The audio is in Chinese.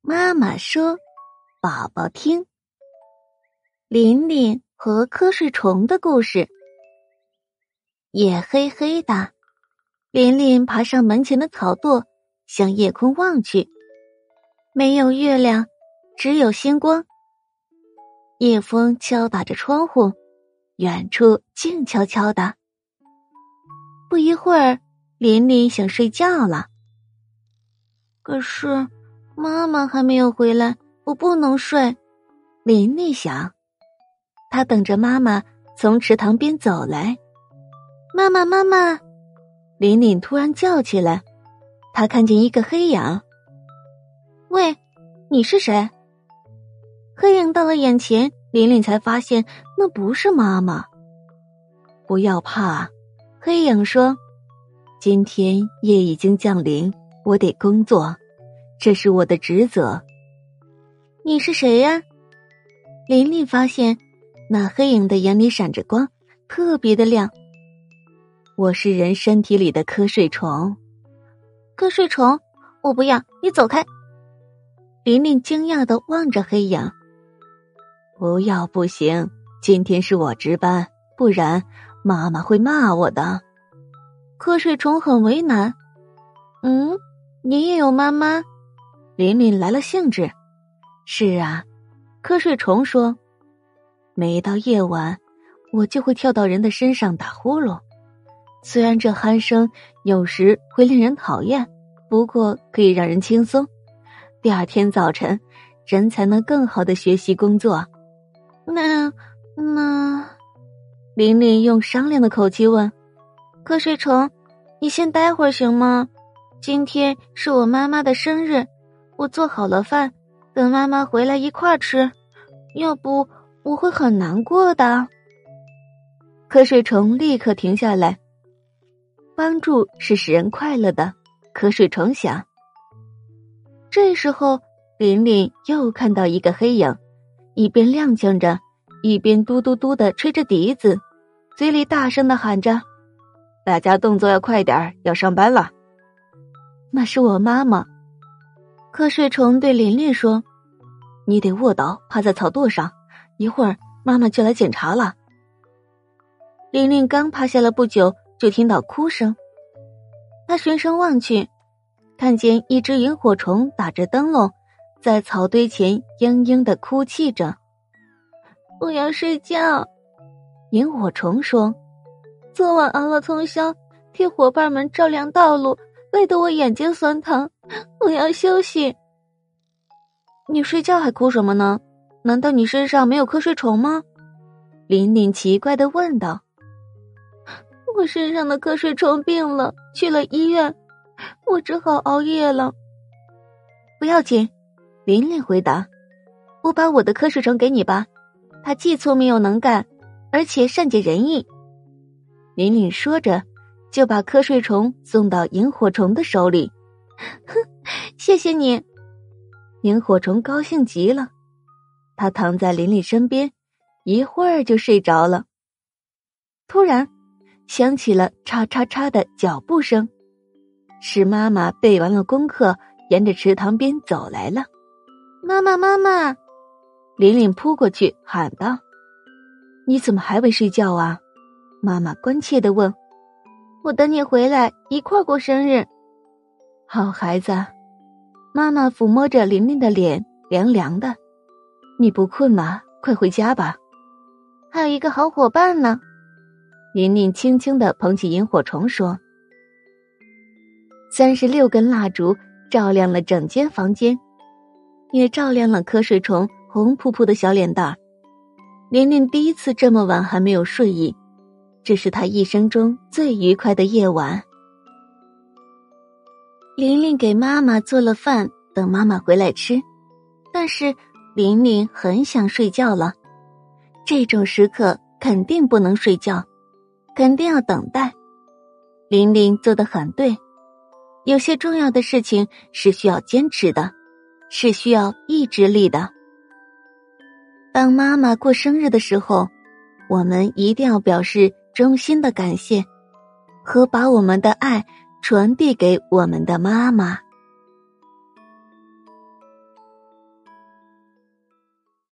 妈妈说：“宝宝听。”琳琳和瞌睡虫的故事。夜黑黑的，琳琳爬上门前的草垛，向夜空望去，没有月亮，只有星光。夜风敲打着窗户，远处静悄悄的。不一会儿，琳琳想睡觉了，可是。妈妈还没有回来，我不能睡。琳琳想，她等着妈妈从池塘边走来。妈妈，妈妈！琳琳突然叫起来，她看见一个黑影。喂，你是谁？黑影到了眼前，琳琳才发现那不是妈妈。不要怕，黑影说：“今天夜已经降临，我得工作。”这是我的职责。你是谁呀？琳琳发现那黑影的眼里闪着光，特别的亮。我是人身体里的瞌睡虫。瞌睡虫，我不要你走开！琳琳惊讶的望着黑影。不要不行，今天是我值班，不然妈妈会骂我的。瞌睡虫很为难。嗯，你也有妈妈？琳琳来了兴致，是啊，瞌睡虫说：“每到夜晚，我就会跳到人的身上打呼噜。虽然这鼾声有时会令人讨厌，不过可以让人轻松。第二天早晨，人才能更好的学习工作。”那那，琳琳用商量的口气问：“瞌睡虫，你先待会儿行吗？今天是我妈妈的生日。”我做好了饭，等妈妈回来一块吃，要不我会很难过的。瞌睡虫立刻停下来。帮助是使人快乐的，瞌睡虫想。这时候，琳琳又看到一个黑影，一边踉跄着，一边嘟嘟嘟的吹着笛子，嘴里大声的喊着：“大家动作要快点要上班了。”那是我妈妈。瞌睡虫对琳琳说：“你得卧倒，趴在草垛上，一会儿妈妈就来检查了。”琳琳刚趴下了不久，就听到哭声。她循声望去，看见一只萤火虫打着灯笼，在草堆前嘤嘤的哭泣着。“我要睡觉。”萤火虫说，“昨晚熬了通宵，替伙伴们照亮道路。”累得我眼睛酸疼，我要休息。你睡觉还哭什么呢？难道你身上没有瞌睡虫吗？琳琳奇怪的问道。我身上的瞌睡虫病了，去了医院，我只好熬夜了。不要紧，琳琳回答。我把我的瞌睡虫给你吧，他既聪明又能干，而且善解人意。琳琳说着。就把瞌睡虫送到萤火虫的手里，哼，谢谢你。萤火虫高兴极了，他躺在琳琳身边，一会儿就睡着了。突然，响起了叉叉叉的脚步声，是妈妈背完了功课，沿着池塘边走来了。妈妈，妈妈！琳琳扑过去喊道：“你怎么还未睡觉啊？”妈妈关切的问。我等你回来一块过生日，好孩子。妈妈抚摸着琳琳的脸，凉凉的。你不困吗？快回家吧。还有一个好伙伴呢。琳琳轻轻的捧起萤火虫说：“三十六根蜡烛照亮了整间房间，也照亮了瞌睡虫红扑扑的小脸蛋。琳琳第一次这么晚还没有睡意。”这是他一生中最愉快的夜晚。玲玲给妈妈做了饭，等妈妈回来吃。但是玲玲很想睡觉了，这种时刻肯定不能睡觉，肯定要等待。玲玲做的很对，有些重要的事情是需要坚持的，是需要意志力的。当妈妈过生日的时候，我们一定要表示。衷心的感谢，和把我们的爱传递给我们的妈妈。